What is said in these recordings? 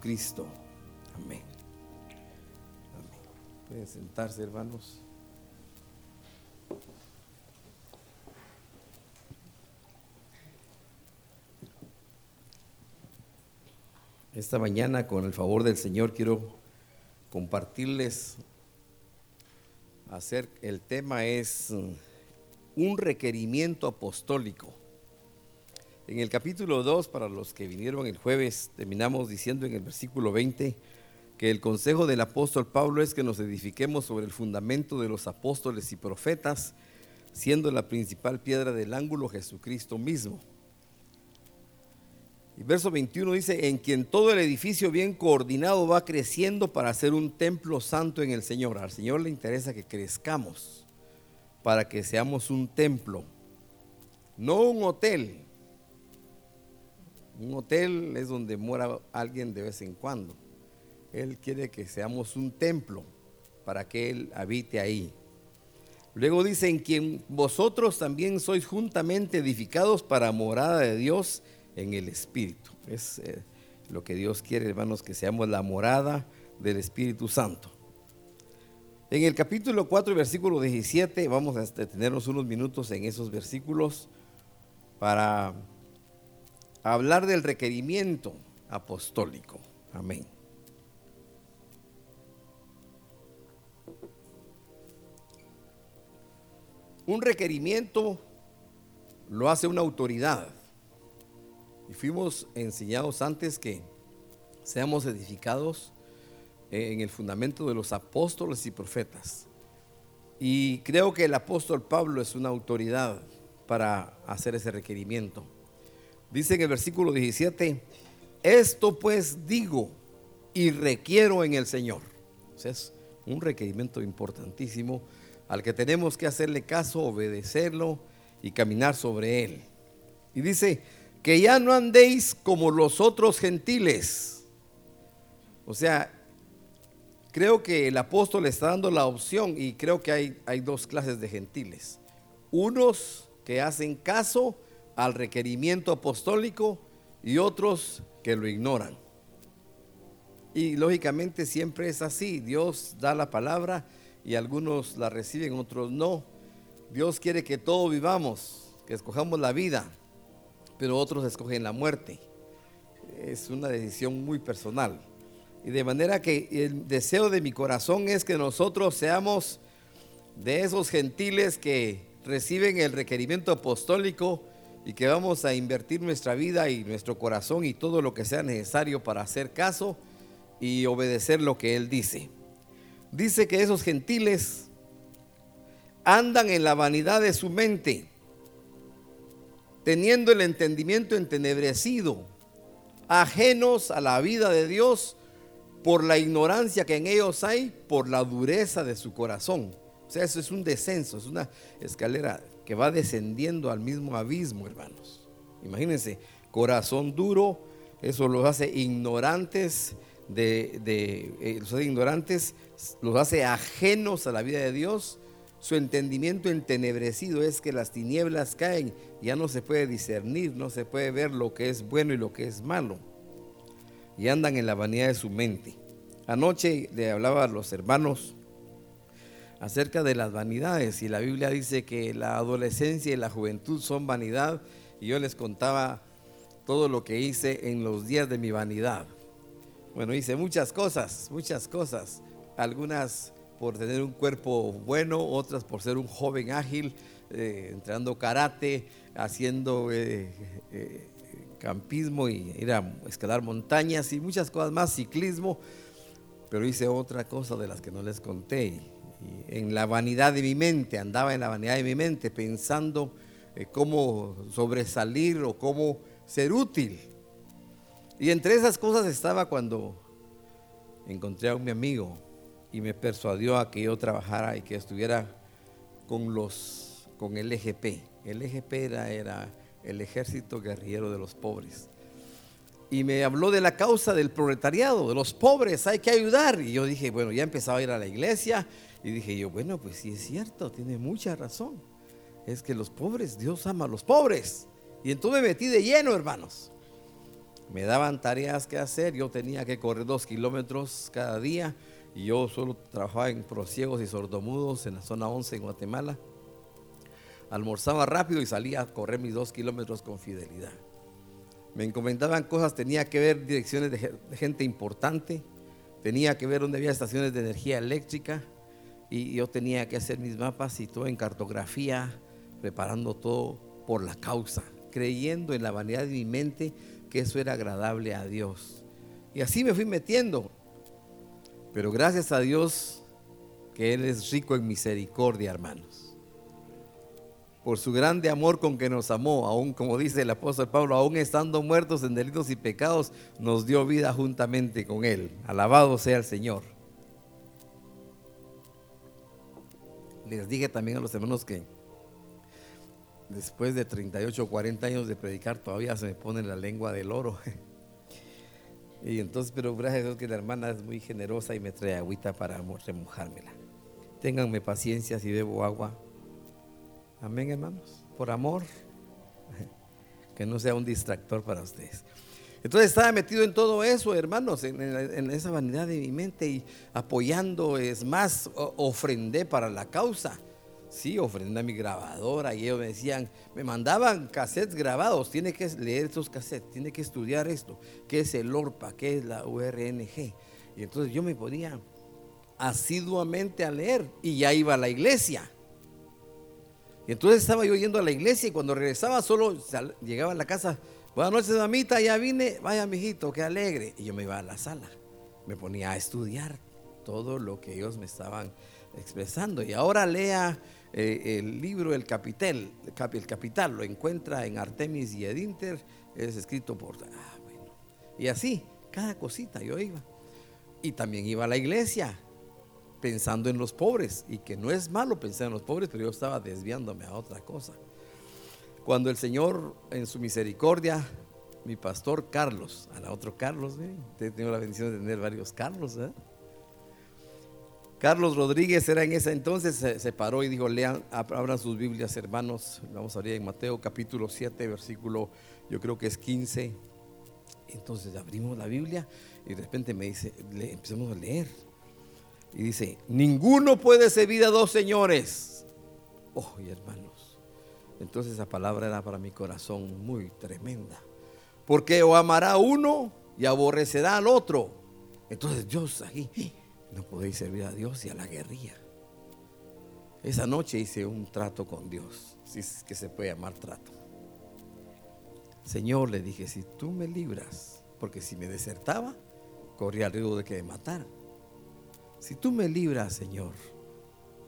Cristo. Amén. Amén. Pueden sentarse, hermanos. Esta mañana, con el favor del Señor, quiero compartirles hacer el tema es mm, un requerimiento apostólico. En el capítulo 2, para los que vinieron el jueves, terminamos diciendo en el versículo 20 que el consejo del apóstol Pablo es que nos edifiquemos sobre el fundamento de los apóstoles y profetas, siendo la principal piedra del ángulo Jesucristo mismo. Y verso 21 dice, en quien todo el edificio bien coordinado va creciendo para ser un templo santo en el Señor. Al Señor le interesa que crezcamos para que seamos un templo, no un hotel, un hotel es donde mora alguien de vez en cuando. Él quiere que seamos un templo para que Él habite ahí. Luego dice, en quien vosotros también sois juntamente edificados para morada de Dios en el Espíritu. Es eh, lo que Dios quiere, hermanos, que seamos la morada del Espíritu Santo. En el capítulo 4, versículo 17, vamos a detenernos unos minutos en esos versículos para hablar del requerimiento apostólico. Amén. Un requerimiento lo hace una autoridad. Y fuimos enseñados antes que seamos edificados en el fundamento de los apóstoles y profetas. Y creo que el apóstol Pablo es una autoridad para hacer ese requerimiento. Dice en el versículo 17, esto pues digo y requiero en el Señor. es un requerimiento importantísimo al que tenemos que hacerle caso, obedecerlo y caminar sobre él. Y dice, que ya no andéis como los otros gentiles. O sea, creo que el apóstol está dando la opción y creo que hay, hay dos clases de gentiles. Unos que hacen caso al requerimiento apostólico y otros que lo ignoran. Y lógicamente siempre es así. Dios da la palabra y algunos la reciben, otros no. Dios quiere que todos vivamos, que escojamos la vida, pero otros escogen la muerte. Es una decisión muy personal. Y de manera que el deseo de mi corazón es que nosotros seamos de esos gentiles que reciben el requerimiento apostólico y que vamos a invertir nuestra vida y nuestro corazón y todo lo que sea necesario para hacer caso y obedecer lo que Él dice. Dice que esos gentiles andan en la vanidad de su mente, teniendo el entendimiento entenebrecido, ajenos a la vida de Dios por la ignorancia que en ellos hay, por la dureza de su corazón. O sea, eso es un descenso, es una escalera que va descendiendo al mismo abismo, hermanos. Imagínense, corazón duro, eso los hace ignorantes de, eh, los hace ignorantes, los hace ajenos a la vida de Dios. Su entendimiento entenebrecido es que las tinieblas caen, ya no se puede discernir, no se puede ver lo que es bueno y lo que es malo. Y andan en la vanidad de su mente. Anoche le hablaba a los hermanos acerca de las vanidades. Y la Biblia dice que la adolescencia y la juventud son vanidad y yo les contaba todo lo que hice en los días de mi vanidad. Bueno, hice muchas cosas, muchas cosas, algunas por tener un cuerpo bueno, otras por ser un joven ágil, eh, entrenando karate, haciendo eh, eh, campismo y ir a escalar montañas y muchas cosas más, ciclismo, pero hice otra cosa de las que no les conté en la vanidad de mi mente, andaba en la vanidad de mi mente pensando eh, cómo sobresalir o cómo ser útil. Y entre esas cosas estaba cuando encontré a mi amigo y me persuadió a que yo trabajara y que estuviera con los con el EGP. El EGP era, era el ejército guerrillero de los pobres. Y me habló de la causa del proletariado, de los pobres, hay que ayudar. Y yo dije, bueno, ya empezaba a ir a la iglesia, y dije yo, bueno, pues sí es cierto, tiene mucha razón. Es que los pobres, Dios ama a los pobres. Y entonces me metí de lleno, hermanos. Me daban tareas que hacer, yo tenía que correr dos kilómetros cada día y yo solo trabajaba en prosiegos y sordomudos en la zona 11 en Guatemala. Almorzaba rápido y salía a correr mis dos kilómetros con fidelidad. Me encomendaban cosas, tenía que ver direcciones de gente importante, tenía que ver dónde había estaciones de energía eléctrica y yo tenía que hacer mis mapas y todo en cartografía, preparando todo por la causa, creyendo en la vanidad de mi mente que eso era agradable a Dios. Y así me fui metiendo. Pero gracias a Dios que Él es rico en misericordia, hermanos. Por su grande amor con que nos amó, aún como dice el apóstol Pablo, aún estando muertos en delitos y pecados, nos dio vida juntamente con Él. Alabado sea el Señor. Les dije también a los hermanos que después de 38 o 40 años de predicar todavía se me pone la lengua del oro. Y entonces, pero gracias a Dios que la hermana es muy generosa y me trae agüita para remojármela. Ténganme paciencia si bebo agua. Amén, hermanos. Por amor. Que no sea un distractor para ustedes. Entonces estaba metido en todo eso, hermanos, en, esa vanidad de mi mente y apoyando, es más, ofrendé para la causa. Sí, ofrendé a mi grabadora y ellos me decían, me mandaban cassettes grabados, tiene que leer estos cassettes, tiene que estudiar esto, qué es el ORPA, qué es la URNG. Y entonces yo me ponía asiduamente a leer y ya iba a la iglesia. Y entonces estaba yo yendo a la iglesia y cuando regresaba solo llegaba a la casa, buenas noches mamita, ya vine, vaya mijito, qué alegre. Y yo me iba a la sala, me ponía a estudiar todo lo que ellos me estaban expresando. Y ahora lea eh, el libro El Capital, el Capital lo encuentra en Artemis y Edinter, es escrito por... Ah, bueno. Y así, cada cosita yo iba. Y también iba a la iglesia pensando en los pobres, y que no es malo pensar en los pobres, pero yo estaba desviándome a otra cosa. Cuando el Señor, en su misericordia, mi pastor Carlos, a otro Carlos, ¿eh? he tenido la bendición de tener varios Carlos, ¿eh? Carlos Rodríguez era en ese entonces, se, paró y dijo, lean, abran sus Biblias, hermanos. Vamos a abrir en Mateo capítulo 7, versículo, yo creo que es 15. Entonces abrimos la Biblia y de repente me dice, le, empecemos a leer. Y dice, ninguno puede servir a dos señores. Oh, hermanos. Entonces esa palabra era para mi corazón muy tremenda. Porque o amará uno y aborrecerá al otro. Entonces Dios aquí no podéis servir a Dios y a la guerrilla. Esa noche hice un trato con Dios, si es que se puede llamar trato. Señor, le dije, si tú me libras, porque si me desertaba, corría el riesgo de que me mataran. Si tú me libras, Señor,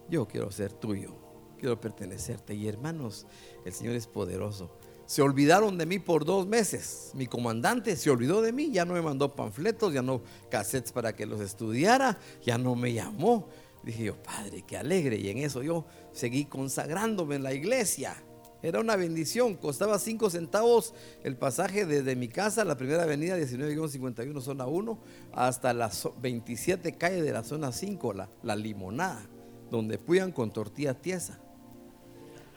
yo quiero ser tuyo, quiero pertenecerte. Y hermanos, el Señor es poderoso. Se olvidaron de mí por dos meses. Mi comandante se olvidó de mí, ya no me mandó panfletos, ya no cassettes para que los estudiara, ya no me llamó. Dije yo, Padre, qué alegre. Y en eso yo seguí consagrándome en la iglesia. Era una bendición, costaba cinco centavos el pasaje desde mi casa, la primera avenida 19-51, zona 1, hasta las 27 calles de la zona 5, la, la limonada, donde puyan con tortilla tiesa.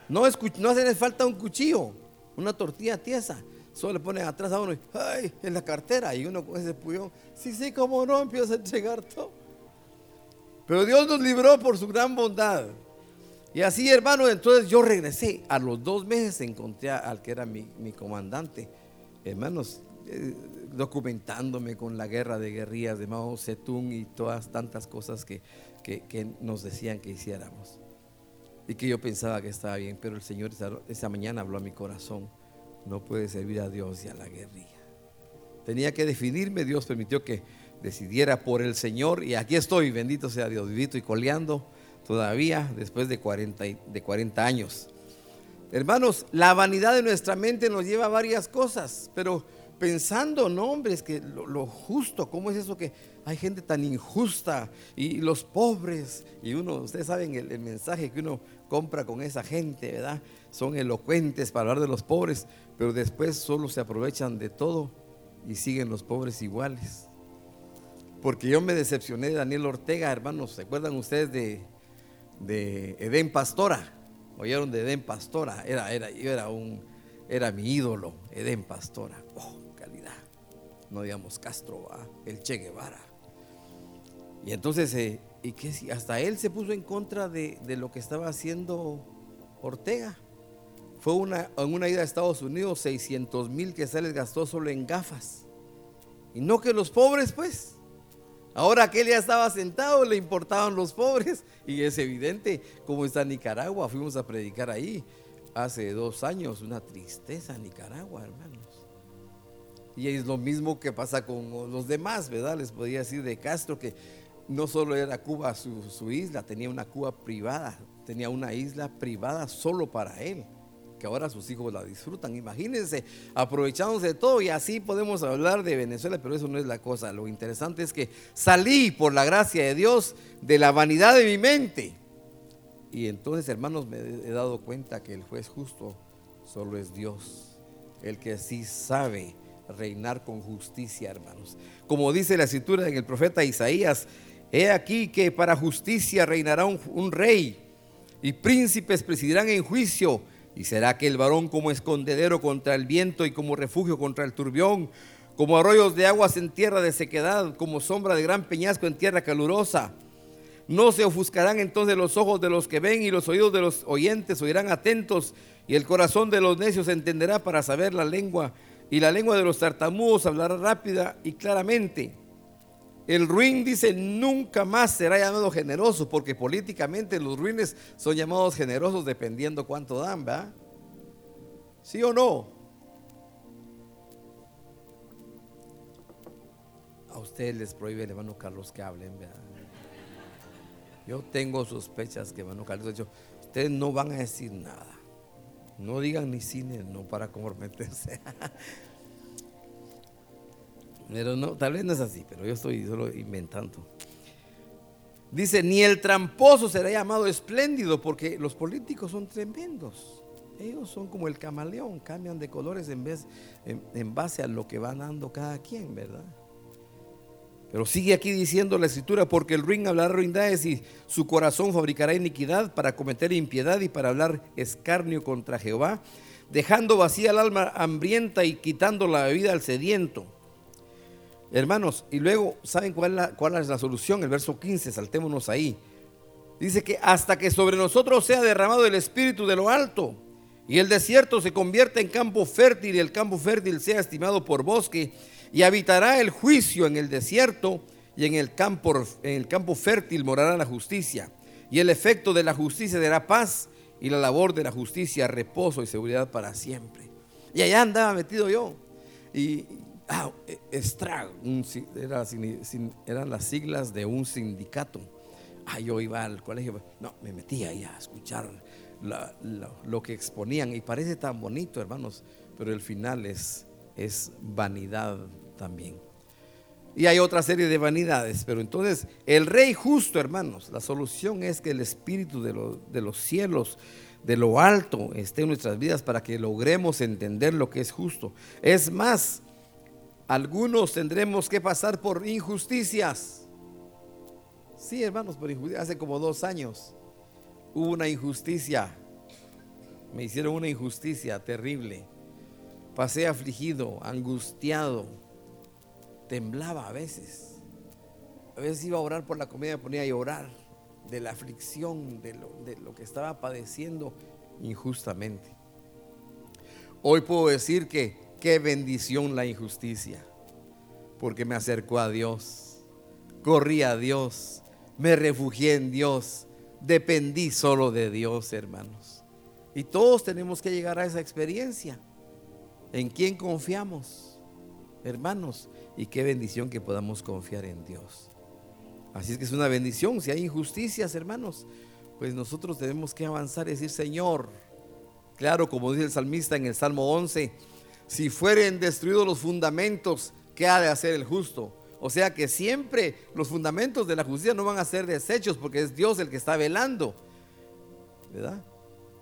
No, no hace falta un cuchillo, una tortilla tiesa. Solo le ponen atrás a uno y, ay, en la cartera. Y uno con ese puyón, sí, sí, como no, empieza a entregar todo. Pero Dios nos libró por su gran bondad. Y así, hermano, entonces yo regresé. A los dos meses encontré al que era mi, comandante. Hermanos, eh, documentándome con la guerra de guerrillas de Mao Zedong y todas tantas cosas que, que nos decían que hiciéramos y que yo pensaba que estaba bien, pero el Señor esa, mañana habló a mi corazón, no puede servir a Dios y a la guerrilla. Tenía que definirme, Dios permitió que decidiera por el Señor y aquí estoy, bendito sea Dios, vivito y coleando todavía después de 40, de 40 años. Hermanos, la vanidad de nuestra mente nos lleva a varias cosas, pero pensando, no, hombre, es que lo, justo, ¿cómo es eso que hay gente tan injusta y los pobres? Y uno, ustedes saben el, mensaje que uno compra con esa gente, ¿verdad? Son elocuentes para hablar de los pobres, pero después solo se aprovechan de todo y siguen los pobres iguales. Porque yo me decepcioné de Daniel Ortega, hermanos, ¿se acuerdan ustedes de, de Edén Pastora? ¿Oyeron de Edén Pastora? Era, era, yo era un, era mi ídolo, Edén Pastora. Oh, no digamos Castro, el Che Guevara. Y entonces, eh, ¿y qué? hasta él se puso en contra de, lo que estaba haciendo Ortega. Fue una, en una ida a Estados Unidos, 600 mil que se les gastó solo en gafas. Y no que los pobres, pues. Ahora que él ya estaba sentado, le importaban los pobres. Y es evidente cómo está Nicaragua. Fuimos a predicar ahí hace dos años. Una tristeza Nicaragua, hermanos. Y es lo mismo que pasa con los demás, ¿verdad? Les podía decir de Castro que no solo era Cuba su, isla, tenía una Cuba privada. Tenía una isla privada solo para él que ahora sus hijos la disfrutan. Imagínense, aprovechándose de todo y así podemos hablar de Venezuela, pero eso no es la cosa. Lo interesante es que salí por la gracia de Dios de la vanidad de mi mente. Y entonces, hermanos, me he dado cuenta que el juez justo solo es Dios, el que sí sabe reinar con justicia, hermanos. Como dice la escritura en el profeta Isaías, he aquí que para justicia reinará un, un rey y príncipes presidirán en juicio y será aquel varón como escondedero contra el viento y como refugio contra el turbión, como arroyos de aguas en tierra de sequedad, como sombra de gran peñasco en tierra calurosa. No se ofuscarán entonces los ojos de los que ven y los oídos de los oyentes oirán atentos y el corazón de los necios entenderá para saber la lengua y la lengua de los tartamudos hablará rápida y claramente. El ruin dice nunca más será llamado generoso, porque políticamente los ruines son llamados generosos dependiendo cuánto dan, ¿verdad? ¿Sí o no? A ustedes les prohíbe el hermano Carlos que hablen, ¿verdad? Yo tengo sospechas que hermano Carlos ha dicho, ustedes no van a decir nada. No digan ni cine, no para comprometerse. Pero no, tal vez no es así, pero yo estoy solo inventando. Dice, ni el tramposo será llamado espléndido, porque los políticos son tremendos. Ellos son como el camaleón, cambian de colores en, vez, en, base a lo que van dando cada quien, ¿verdad? Pero sigue aquí diciendo la escritura, porque el ruin hablará ruindades y su corazón fabricará iniquidad para cometer impiedad y para hablar escarnio contra Jehová, dejando vacía el alma hambrienta y quitando la bebida al sediento. Hermanos, y luego, ¿saben cuál es, la, solución? El verso 15, saltémonos ahí. Dice que hasta que sobre nosotros sea derramado el Espíritu de lo alto y el desierto se convierta en campo fértil y el campo fértil sea estimado por bosque y habitará el juicio en el desierto y en el campo, en el campo fértil morará la justicia y el efecto de la justicia será paz y la labor de la justicia reposo y seguridad para siempre. Y allá andaba metido yo. Y, ah, ESTRA, eran las siglas de un sindicato. Ah, yo iba al colegio, no, me metía ahí a escuchar lo que exponían y parece tan bonito, hermanos, pero el final es, es vanidad también. Y hay otra serie de vanidades, pero entonces el rey justo, hermanos, la solución es que el espíritu de los cielos, de lo alto, esté en nuestras vidas para que logremos entender lo que es justo. Es más, algunos tendremos que pasar por injusticias. Sí, hermanos, por injusticia. Hace como dos años hubo una injusticia. Me hicieron una injusticia terrible. Pasé afligido, angustiado. Temblaba a veces. A veces iba a orar por la comida, me ponía a llorar de la aflicción, de lo, de lo que estaba padeciendo injustamente. Hoy puedo decir que Qué bendición la injusticia, porque me acercó a Dios, corrí a Dios, me refugié en Dios, dependí solo de Dios, hermanos. Y todos tenemos que llegar a esa experiencia. ¿En quién confiamos, hermanos? Y qué bendición que podamos confiar en Dios. Así es que es una bendición. Si hay injusticias, hermanos, pues nosotros tenemos que avanzar y decir, Señor, claro, como dice el salmista en el Salmo 11, si fueren destruidos los fundamentos, ¿qué ha de hacer el justo? O sea que siempre los fundamentos de la justicia no van a ser desechos porque es Dios el que está velando. ¿Verdad?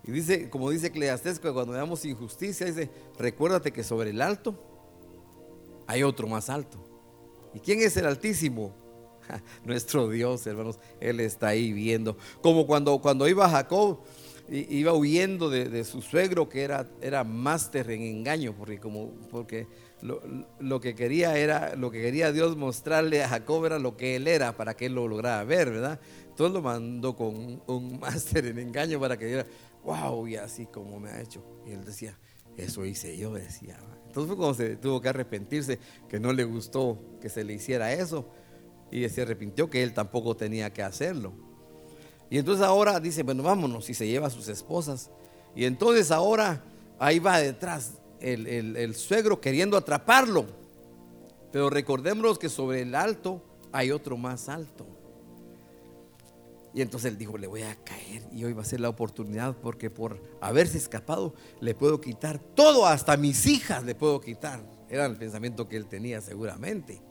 Y dice, como dice Eclesiastés, cuando veamos injusticia, dice, recuérdate que sobre el alto hay otro más alto. ¿Y quién es el altísimo? Nuestro Dios, hermanos, Él está ahí viendo. Como cuando, cuando iba Jacob iba huyendo de, su suegro que era, era máster en engaño, porque como porque lo, que quería era, lo que quería Dios mostrarle a Jacob era lo que él era para que él lo lograra ver, ¿verdad? Entonces lo mandó con un máster en engaño para que diera, wow, y así como me ha hecho. Y él decía, eso hice yo, decía. Entonces fue cuando se tuvo que arrepentirse, que no le gustó que se le hiciera eso. Y se arrepintió que él tampoco tenía que hacerlo. Y entonces ahora dice, bueno, vámonos, y se lleva a sus esposas. Y entonces ahora ahí va detrás el, suegro queriendo atraparlo. Pero recordémonos que sobre el alto hay otro más alto. Y entonces él dijo, le voy a caer y hoy va a ser la oportunidad porque por haberse escapado le puedo quitar todo, hasta mis hijas le puedo quitar. Era el pensamiento que él tenía seguramente.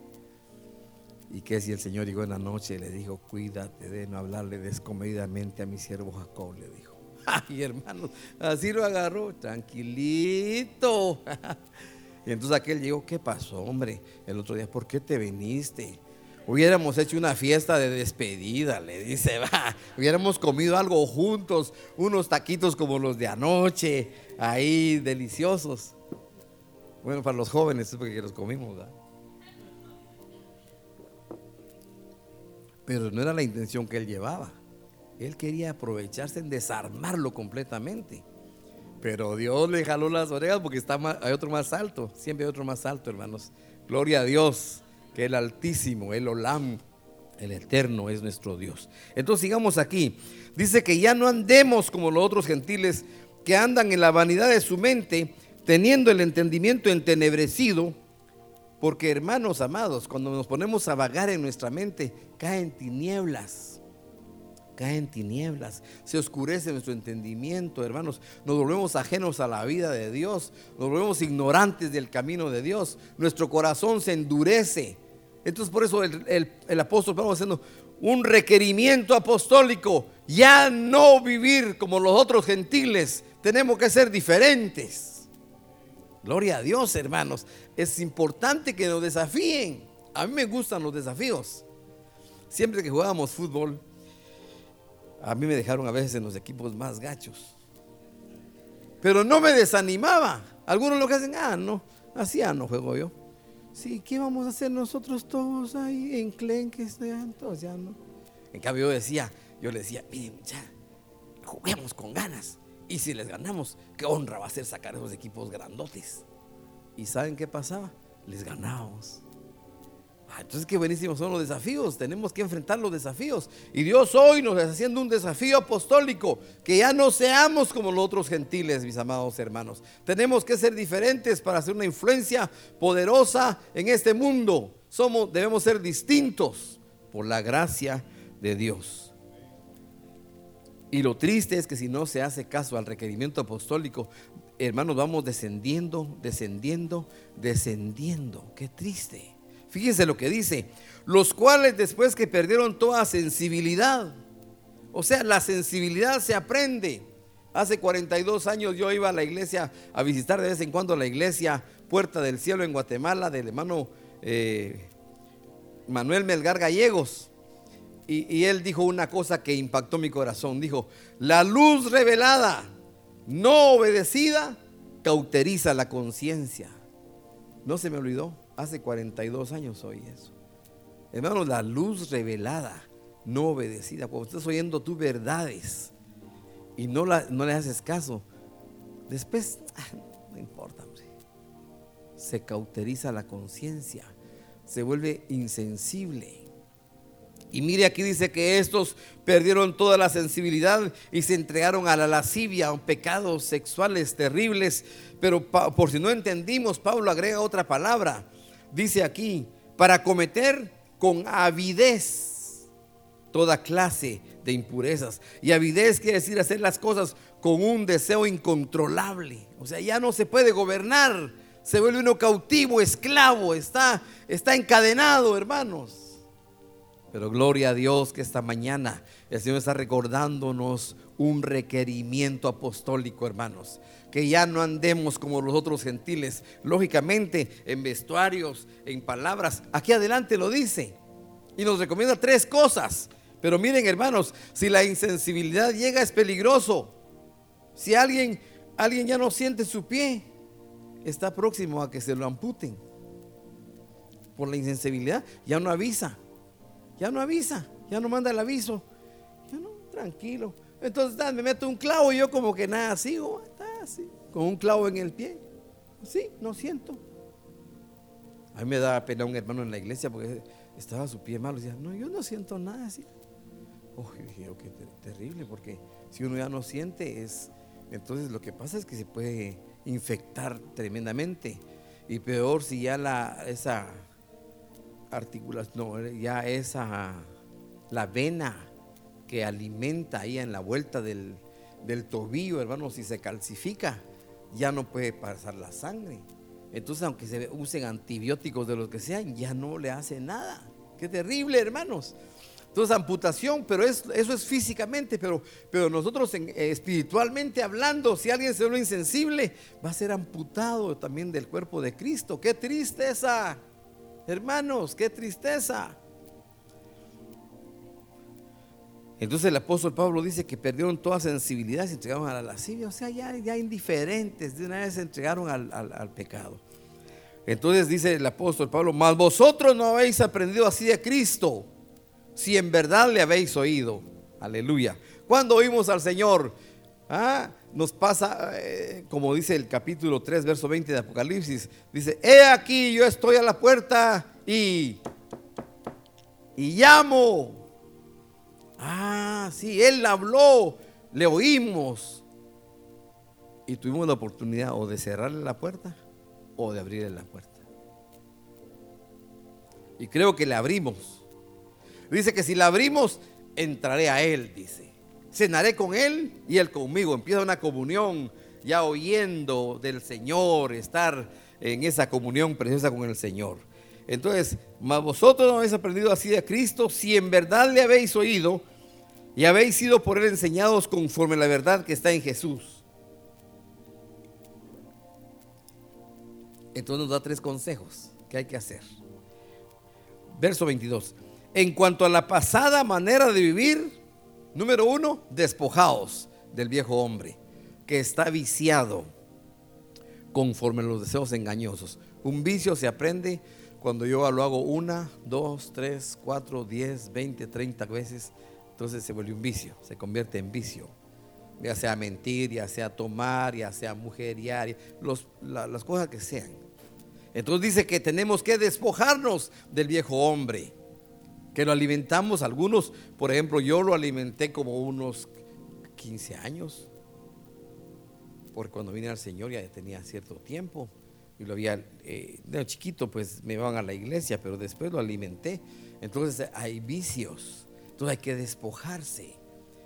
Y que si el Señor llegó en la noche y le dijo, cuídate de no hablarle descomedidamente a mi siervo Jacob, le dijo. Ay, hermano, así lo agarró, tranquilito. Y entonces aquel llegó, ¿qué pasó, hombre? El otro día, ¿por qué te viniste? Hubiéramos hecho una fiesta de despedida, le dice, va. Hubiéramos comido algo juntos, unos taquitos como los de anoche, ahí deliciosos. Bueno, para los jóvenes es porque los comimos, ¿verdad? Pero no era la intención que él llevaba. Él quería aprovecharse en desarmarlo completamente. Pero Dios le jaló las orejas porque está hay otro más alto. Siempre hay otro más alto, hermanos. Gloria a Dios, que el Altísimo, el Olam, el Eterno es nuestro Dios. Entonces sigamos aquí. Dice que ya no andemos como los otros gentiles que andan en la vanidad de su mente, teniendo el entendimiento entenebrecido. Porque hermanos amados, cuando nos ponemos a vagar en nuestra mente, caen tinieblas cae en tinieblas, se oscurece nuestro entendimiento, hermanos. Nos volvemos ajenos a la vida de Dios, nos volvemos ignorantes del camino de Dios, nuestro corazón se endurece. Entonces por eso el, apóstol Pablo haciendo un requerimiento apostólico, ya no vivir como los otros gentiles, tenemos que ser diferentes. Gloria a Dios, hermanos. Es importante que nos desafíen. A mí me gustan los desafíos. Siempre que jugábamos fútbol, a mí me dejaron a veces en los equipos más gachos. Pero no me desanimaba. Algunos lo que hacen, ah, no, así ya no juego yo. Sí, ¿qué vamos a hacer nosotros todos ahí en Clenques? Entonces ya no. En cambio yo decía, yo le decía, miren, ya, juguemos con ganas. Y si les ganamos, qué honra va a ser sacar esos equipos grandotes. ¿Y saben qué pasaba? Les ganábamos. Ah, entonces qué buenísimos son los desafíos, tenemos que enfrentar los desafíos. Y Dios hoy nos está haciendo un desafío apostólico, que ya no seamos como los otros gentiles, mis amados hermanos. Tenemos que ser diferentes para hacer una influencia poderosa en este mundo. Somos, debemos ser distintos por la gracia de Dios. Y lo triste es que si no se hace caso al requerimiento apostólico, hermanos, vamos descendiendo, descendiendo, descendiendo. Qué triste. Fíjense lo que dice, los cuales después que perdieron toda sensibilidad, o sea, la sensibilidad se aprende. Hace 42 años yo iba a la iglesia a visitar de vez en cuando la iglesia Puerta del Cielo en Guatemala del hermano eh, Manuel Melgar Gallegos. Y, él dijo una cosa que impactó mi corazón. Dijo, la luz revelada, no obedecida, cauteriza la conciencia. No se me olvidó. Hace 42 años oí eso. Hermanos, la luz revelada, no obedecida. Cuando estás oyendo tus verdades y no, no le haces caso, después, ah, no importa, se cauteriza la conciencia, se vuelve insensible. Y mire aquí dice que estos perdieron toda la sensibilidad y se entregaron a la lascivia, a pecados sexuales terribles. Pero por si no entendimos, Pablo agrega otra palabra dice aquí, para cometer con avidez toda clase de impurezas. Y avidez quiere decir hacer las cosas con un deseo incontrolable. O sea, ya no se puede gobernar. Se vuelve uno cautivo, esclavo, está, está encadenado, hermanos. Pero gloria a Dios que esta mañana el Señor está recordándonos un requerimiento apostólico, hermanos que ya no andemos como los otros gentiles, lógicamente en vestuarios, en palabras. Aquí adelante lo dice. Y nos recomienda tres cosas. Pero miren hermanos, si la insensibilidad llega es peligroso. Si alguien, alguien ya no siente su pie, está próximo a que se lo amputen. Por la insensibilidad, ya no avisa, ya no avisa, ya no manda el aviso. Ya no, tranquilo. Entonces me meto un clavo y yo como que nada, sigo, así, con un clavo en el pie. Sí, no siento. A mí me da pena un hermano en la iglesia porque estaba su pie malo. Decía, no, yo no siento nada así. Oh, dije, qué terrible, porque si uno ya no siente, es. Entonces lo que pasa es que se puede infectar tremendamente. Y peor si ya la, esa articulación, no, ya esa, la vena que alimenta ahí en la vuelta del, del tobillo, hermano, si se calcifica, ya no puede pasar la sangre. Entonces, aunque se usen antibióticos de los que sean, ya no le hace nada. Qué terrible, hermanos. Entonces, amputación, pero eso es físicamente, pero, pero nosotros en, eh, espiritualmente hablando, si alguien se vuelve insensible, va a ser amputado también del cuerpo de Cristo. Qué tristeza, hermanos, qué tristeza. Entonces el apóstol Pablo dice que perdieron toda sensibilidad, se entregaron a la lascivia, o sea, ya, ya indiferentes, de una vez se entregaron al, al pecado. Entonces dice el apóstol Pablo, mas vosotros no habéis aprendido así de Cristo, si en verdad le habéis oído. Aleluya. Cuando oímos al Señor, ¿ah? Nos pasa, eh, como dice el capítulo 3, verso 20 de Apocalipsis, dice, he aquí yo estoy a la puerta y, y llamo. Ah, sí, Él habló, le oímos. Y tuvimos la oportunidad o de cerrarle la puerta o de abrirle la puerta. Y creo que le abrimos. Dice que si la abrimos, entraré a Él, dice. Cenaré con Él y Él conmigo. Empieza una comunión ya oyendo del Señor, estar en esa comunión preciosa con el Señor. Entonces, mas vosotros no habéis aprendido así de Cristo si en verdad le habéis oído y habéis sido por él enseñados conforme la verdad que está en Jesús. Entonces nos da tres consejos que hay que hacer. Verso 22. En cuanto a la pasada manera de vivir, número uno, despojaos del viejo hombre que está viciado conforme a los deseos engañosos. Un vicio se aprende cuando yo lo hago una, dos, tres, cuatro, diez, veinte, treinta veces entonces se vuelve un vicio, se convierte en vicio. Ya sea mentir, ya sea tomar, ya sea mujeriar, los, las cosas que sean. Entonces dice que tenemos que despojarnos del viejo hombre, que lo alimentamos algunos, por ejemplo, yo lo alimenté como unos 15 años, porque cuando vine al Señor ya tenía cierto tiempo y lo había, eh, de chiquito pues me iban a la iglesia, pero después lo alimenté. Entonces hay vicios hay que despojarse.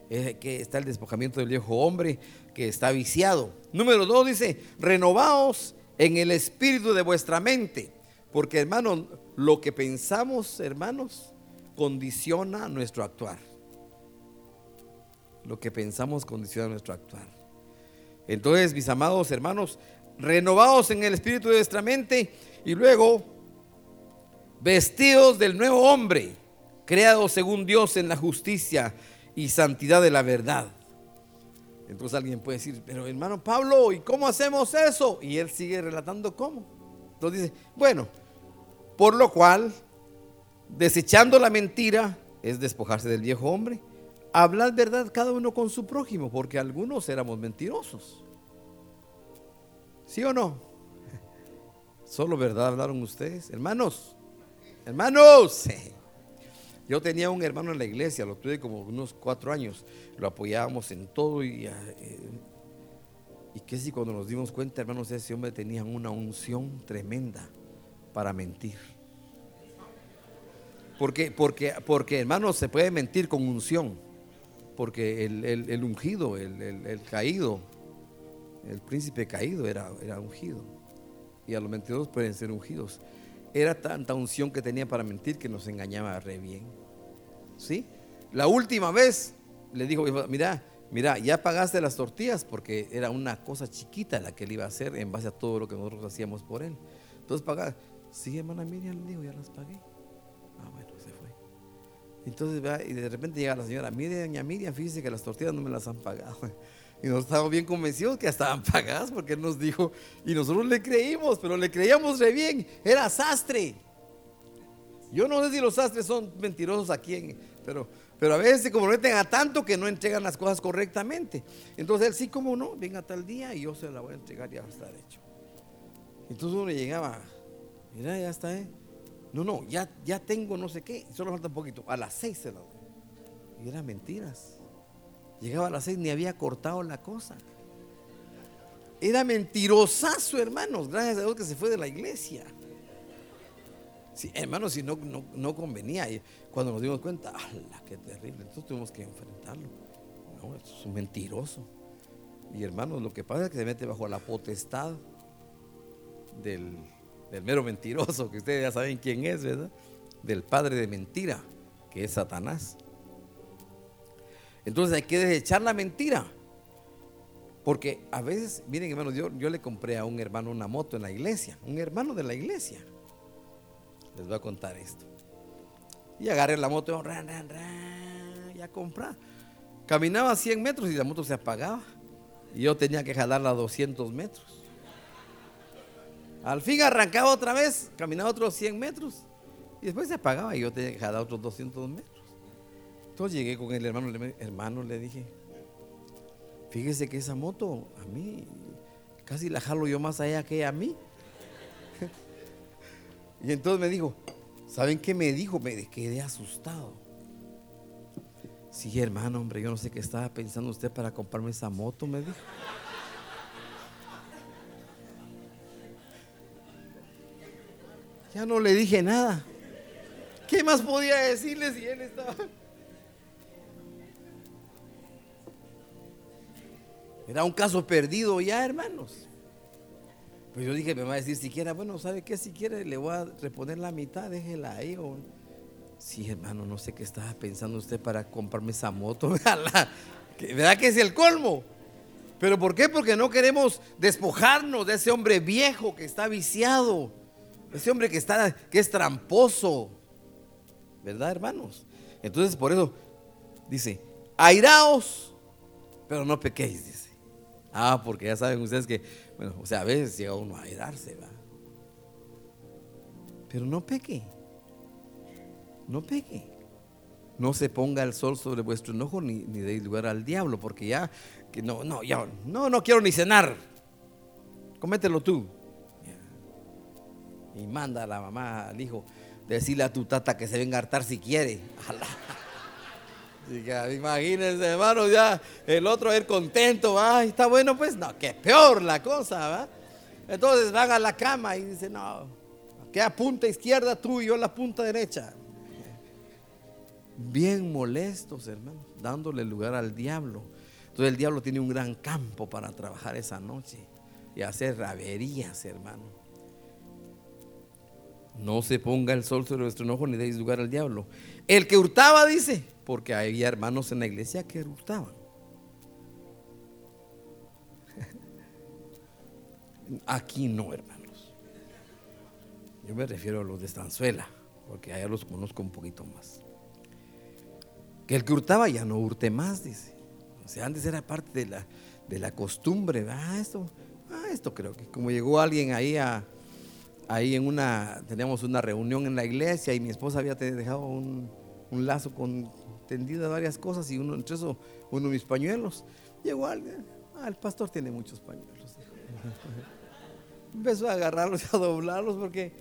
que está el despojamiento del viejo hombre que está viciado. Número dos dice, renovaos en el espíritu de vuestra mente. Porque hermanos, lo que pensamos, hermanos, condiciona nuestro actuar. Lo que pensamos condiciona nuestro actuar. Entonces, mis amados hermanos, renovados en el espíritu de vuestra mente y luego vestidos del nuevo hombre creado según Dios en la justicia y santidad de la verdad. Entonces alguien puede decir, pero hermano Pablo, ¿y cómo hacemos eso? Y él sigue relatando cómo. Entonces dice, bueno, por lo cual, desechando la mentira, es despojarse del viejo hombre, hablar verdad cada uno con su prójimo, porque algunos éramos mentirosos. ¿Sí o no? Solo verdad hablaron ustedes, hermanos. Hermanos. Yo tenía un hermano en la iglesia, lo tuve como unos cuatro años, lo apoyábamos en todo y, eh, y si cuando nos dimos cuenta, hermanos, ese hombre tenía una unción tremenda para mentir. Porque, porque, porque hermanos, se puede mentir con unción, porque el, ungido, el, caído, el príncipe caído era, era ungido. Y a los mentirosos pueden ser ungidos. Era tanta unción que tenía para mentir que nos engañaba re bien. ¿Sí? La última vez le dijo, mira, mira, ya pagaste las tortillas porque era una cosa chiquita la que él iba a hacer en base a todo lo que nosotros hacíamos por él. Entonces pagar. Sí, hermana Miriam, le dijo, ya las pagué. Entonces, y de repente llega la señora, Miriam, doña Miriam, fíjese que las tortillas no me las han pagado. Y nos estábamos bien convencidos que estaban pagadas porque él nos dijo, y nosotros le creímos, pero le creíamos re bien, era sastre. Yo no sé si los sastres son mentirosos aquí, pero, pero a veces se comprometen a tanto que no entregan las cosas correctamente. Entonces él sí, como no, venga tal día y yo se la voy a entregar, ya va a estar hecho. Entonces uno llegaba, mira, ya está, ¿eh? No, no, ya, ya tengo no sé qué, solo falta un poquito. A las seis se la doy. Y eran mentiras. Llegaba a las seis, ni había cortado la cosa. Era mentirosazo, hermanos. Gracias a Dios que se fue de la iglesia. Sí, hermanos, si no, no, convenía. cuando nos dimos cuenta, ¡ala, qué terrible! Entonces tuvimos que enfrentarlo. No, es un mentiroso. Y hermanos, lo que pasa es que se mete bajo la potestad del, del mero mentiroso, que ustedes ya saben quién es, ¿verdad? Del padre de mentira, que es Satanás. Entonces hay que desechar la mentira. Porque a veces, miren hermanos, yo, yo le compré a un hermano una moto en la iglesia, un hermano de la iglesia. Les voy a contar esto. Y agarré la moto, ran, ran, ran, ya comprar. Caminaba 100 metros y la moto se apagaba. Y yo tenía que jalarla a 200 metros. Al fin arrancaba otra vez, caminaba otros 100 metros. Y después se apagaba y yo tenía que jalar otros 200 metros. Entonces llegué con el hermano, hermano, le dije, fíjese que esa moto a mí casi la jalo yo más allá que a mí. y entonces me dijo, ¿saben qué me dijo? Me quedé asustado. Sí, hermano, hombre, yo no sé qué estaba pensando usted para comprarme esa moto, me dijo. Ya no le dije nada. ¿Qué más podía decirle si él estaba... Era un caso perdido ya, hermanos. Pues yo dije, me va a decir siquiera, bueno, ¿sabe qué? Si quiere, le voy a reponer la mitad, déjela ahí. O... Sí, hermano, no sé qué estaba pensando usted para comprarme esa moto. ¿Verdad que es el colmo? ¿Pero por qué? Porque no queremos despojarnos de ese hombre viejo que está viciado. Ese hombre que está, que es tramposo. ¿Verdad, hermanos? Entonces, por eso dice, airaos, pero no pequéis, dice. Ah, porque ya saben ustedes que, bueno, o sea, a veces llega uno a airarse, va. Pero no peque. No peque. No se ponga el sol sobre vuestro enojo ni, ni deis lugar al diablo, porque ya, que no, no, ya, no, no quiero ni cenar. Comételo tú. Y manda a la mamá, al hijo, decirle a tu tata que se venga a hartar si quiere. Imagínense, hermano, ya el otro es contento, ay, está bueno, pues no, que peor la cosa, ¿va? Entonces van a la cama y dice, no, queda punta izquierda tú y yo la punta derecha. Bien molestos, hermano, dándole lugar al diablo. Entonces el diablo tiene un gran campo para trabajar esa noche y hacer raverías, hermano. No se ponga el sol sobre vuestro enojo ni deis lugar al diablo. El que hurtaba, dice, porque había hermanos en la iglesia que hurtaban. Aquí no, hermanos. Yo me refiero a los de Estanzuela, porque allá los conozco un poquito más. Que el que hurtaba ya no hurte más, dice. O sea, antes era parte de la, de la costumbre. Ah, esto, ah, esto creo que como llegó alguien ahí a, ahí en una, teníamos una reunión en la iglesia y mi esposa había dejado un, un lazo con tendida varias cosas y uno entre eso, uno de mis pañuelos. Llegó alguien, ah, el pastor tiene muchos pañuelos. Empezó a agarrarlos y a doblarlos porque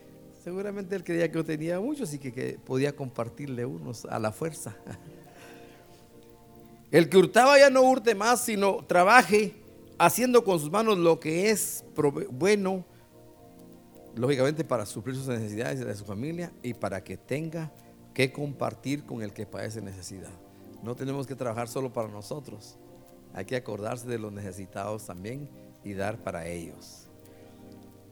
seguramente él creía que yo tenía muchos y que, podía compartirle unos a la fuerza. El que hurtaba ya no hurte más, sino trabaje haciendo con sus manos lo que es bueno, lógicamente para suplir sus necesidades de su familia y para que tenga que compartir con el que padece necesidad. No tenemos que trabajar solo para nosotros. Hay que acordarse de los necesitados también y dar para ellos.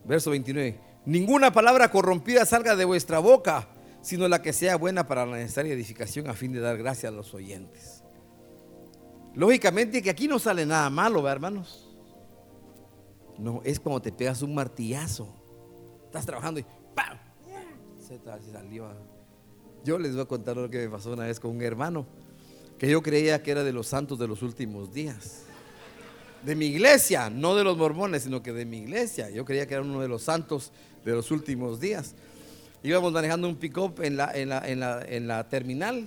Verso 29. Ninguna palabra corrompida salga de vuestra boca, sino la que sea buena para la necesaria edificación a fin de dar gracia a los oyentes. Lógicamente que aquí no sale nada malo, ¿verdad, hermanos? No, es como te pegas un martillazo. Estás trabajando y ¡pam! Se salió yo les voy a contar lo que me pasó una vez con un hermano, que yo creía que era de los santos de los últimos días. de mi iglesia, no de los mormones, sino que de mi iglesia. Yo creía que era uno de los santos de los últimos días. Íbamos manejando un pick-up en la, en, la, en, la, en la terminal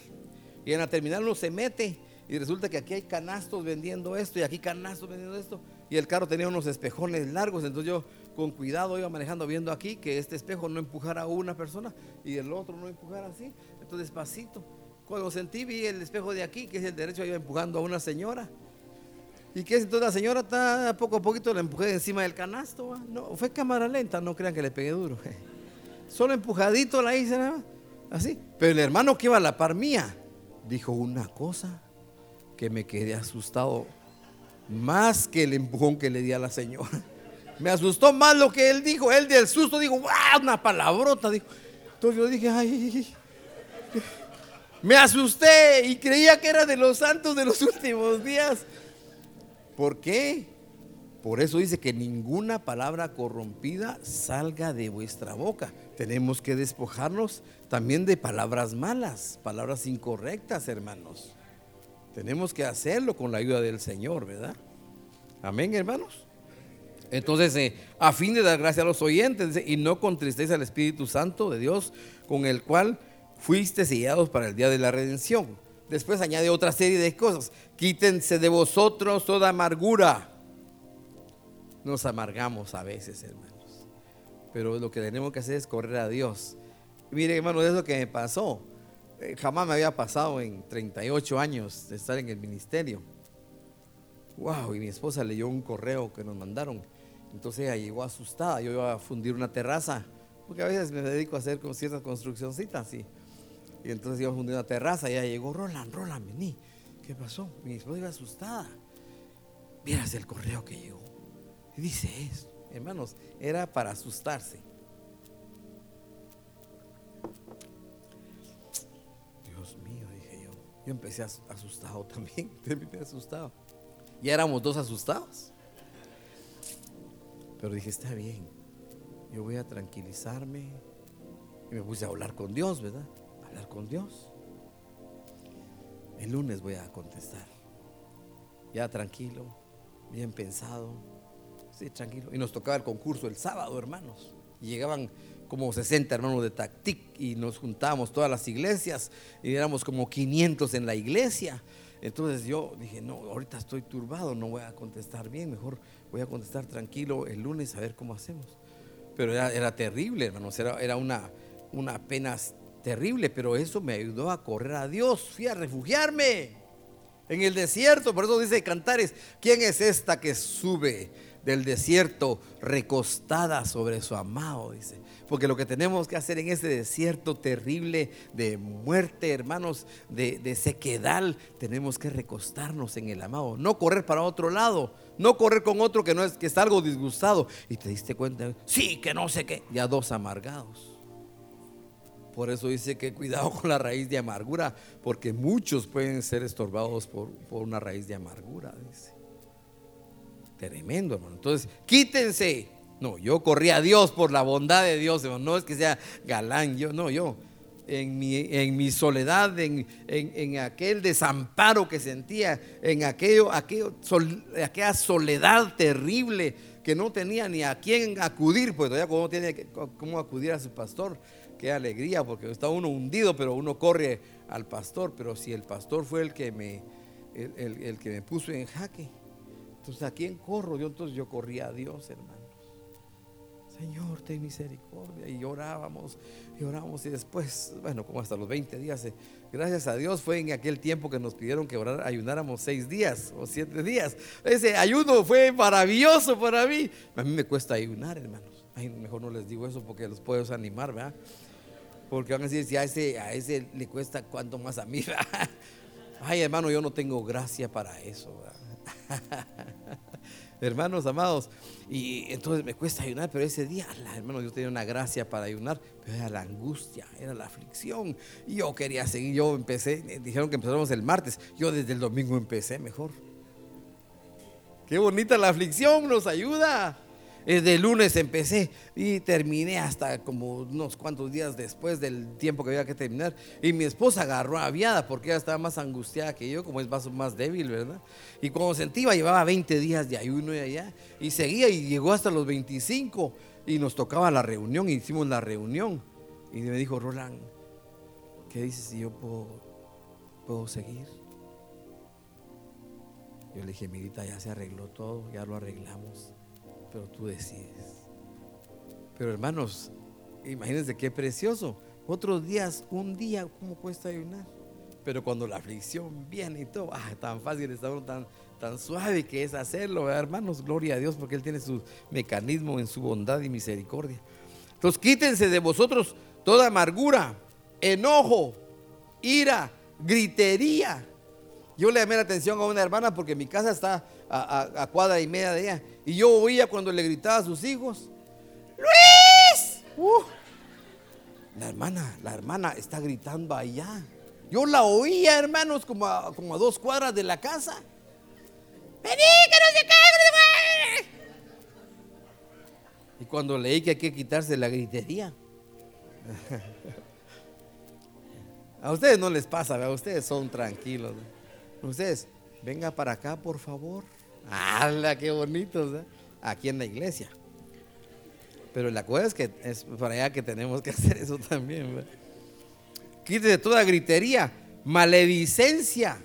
y en la terminal uno se mete y resulta que aquí hay canastos vendiendo esto y aquí canastos vendiendo esto. Y el carro tenía unos espejones largos, entonces yo con cuidado iba manejando viendo aquí que este espejo no empujara a una persona y el otro no empujara así. Entonces despacito. Cuando sentí vi el espejo de aquí, que es el derecho, iba empujando a una señora. ¿Y que Entonces la señora está poco a poquito la empujé encima del canasto. No, fue cámara lenta, no crean que le pegué duro. Solo empujadito la hice, así. Pero el hermano que iba a la par mía dijo una cosa que me quedé asustado más que el empujón que le di a la señora. Me asustó más lo que él dijo. Él del susto dijo. Una palabrota. Dijo. Entonces yo dije, ¡ay! Me asusté y creía que era de los santos de los últimos días. ¿Por qué? Por eso dice que ninguna palabra corrompida salga de vuestra boca. Tenemos que despojarnos también de palabras malas, palabras incorrectas, hermanos. Tenemos que hacerlo con la ayuda del Señor, ¿verdad? Amén, hermanos. Entonces, eh, a fin de dar gracia a los oyentes, y no contristéis al Espíritu Santo de Dios, con el cual fuiste sellados para el día de la redención. Después añade otra serie de cosas. Quítense de vosotros toda amargura. Nos amargamos a veces, hermanos. Pero lo que tenemos que hacer es correr a Dios. Mire, hermano, es lo que me pasó. Eh, jamás me había pasado en 38 años de estar en el ministerio. Wow, y mi esposa leyó un correo que nos mandaron. Entonces ella llegó asustada. Yo iba a fundir una terraza, porque a veces me dedico a hacer ciertas construccioncitas. Y, y entonces iba a fundir una terraza. Y ella llegó, Roland, Roland, vení. ¿Qué pasó? Mi esposa iba asustada. Miras el correo que llegó. Y dice eso. Hermanos, era para asustarse. Dios mío, dije yo. Yo empecé asustado también. Terminé asustado. Ya éramos dos asustados. Pero dije, está bien. Yo voy a tranquilizarme. Y me puse a hablar con Dios, ¿verdad? Hablar con Dios. El lunes voy a contestar. Ya tranquilo, bien pensado Sí, tranquilo. Y nos tocaba el concurso el sábado, hermanos. Y llegaban como 60 hermanos de Tactic y nos juntábamos todas las iglesias y éramos como 500 en la iglesia. Entonces yo dije, no, ahorita estoy turbado, no voy a contestar bien, mejor voy a contestar tranquilo el lunes a ver cómo hacemos. Pero era, terrible, hermanos, era, era una, una pena terrible, pero eso me ayudó a correr a Dios, fui a refugiarme en el desierto, por eso dice Cantares, ¿quién es esta que sube? Del desierto recostada sobre su amado, dice. Porque lo que tenemos que hacer en ese desierto terrible de muerte, hermanos, de, sequedal, tenemos que recostarnos en el amado. No correr para otro lado, no correr con otro que no es que algo disgustado. Y te diste cuenta, sí, que no sé qué, ya dos amargados. Por eso dice que cuidado con la raíz de amargura, porque muchos pueden ser estorbados por, por una raíz de amargura, dice. Tremendo, hermano. Entonces, quítense. No, yo corrí a Dios por la bondad de Dios, hermano. No es que sea galán, yo, no, yo. En mi, en mi soledad, en, en, aquel desamparo que sentía, en aquello, aquello aquella soledad terrible que no tenía ni a quién acudir, pues todavía como tiene cómo acudir a su pastor, qué alegría, porque está uno hundido, pero uno corre al pastor, pero si el pastor fue el que me, el que me puso en jaque, entonces, ¿a quién corro? Yo entonces yo corría a Dios, hermanos. Señor, ten misericordia. Y llorábamos, llorábamos. Y después, bueno, como hasta los 20 días, eh, gracias a Dios fue en aquel tiempo que nos pidieron que orar, ayunáramos seis días o siete días. Ese ayuno fue maravilloso para mí. A mí me cuesta ayunar, hermanos. Ay, mejor no les digo eso porque los puedo animar, ¿verdad? Porque van a decir, si a ese, a ese le cuesta, ¿cuánto más a mí? Ay, hermano, yo no tengo gracia para eso, ¿verdad? Hermanos amados, y entonces me cuesta ayunar, pero ese día, hermanos, yo tenía una gracia para ayunar, pero era la angustia, era la aflicción. Y yo quería seguir, yo empecé, dijeron que empezamos el martes, yo desde el domingo empecé mejor. Qué bonita la aflicción, nos ayuda. Eh, de lunes empecé y terminé hasta como unos cuantos días después del tiempo que había que terminar. Y mi esposa agarró aviada porque ella estaba más angustiada que yo, como es más, más débil, ¿verdad? Y cuando sentía, llevaba 20 días de ayuno y allá. Y seguía y llegó hasta los 25 y nos tocaba la reunión, hicimos la reunión. Y me dijo, Roland, ¿qué dices si yo puedo, puedo seguir? Yo le dije, mirita, ya se arregló todo, ya lo arreglamos pero tú decides. Pero hermanos, imagínense qué precioso. Otros días, un día, ¿cómo cuesta ayunar? Pero cuando la aflicción viene y todo, ah, tan fácil, está tan, tan suave que es hacerlo, hermanos, gloria a Dios, porque Él tiene su mecanismo en su bondad y misericordia. Entonces quítense de vosotros toda amargura, enojo, ira, gritería. Yo le llamé la atención a una hermana porque mi casa está a, cuadra y media de ella. Y yo oía cuando le gritaba a sus hijos, Luis. Uh. la hermana, la hermana está gritando allá. Yo la oía, hermanos, como a, como a dos cuadras de la casa. Vení, que no se cae. Y cuando leí que hay que quitarse la gritería. A ustedes no les pasa, a ustedes son tranquilos. Ustedes, venga para acá, por favor. ¡Hala, qué bonito! Aquí en la iglesia. Pero la cosa es que es para allá que tenemos que hacer eso también. Quítese toda gritería, maledicencia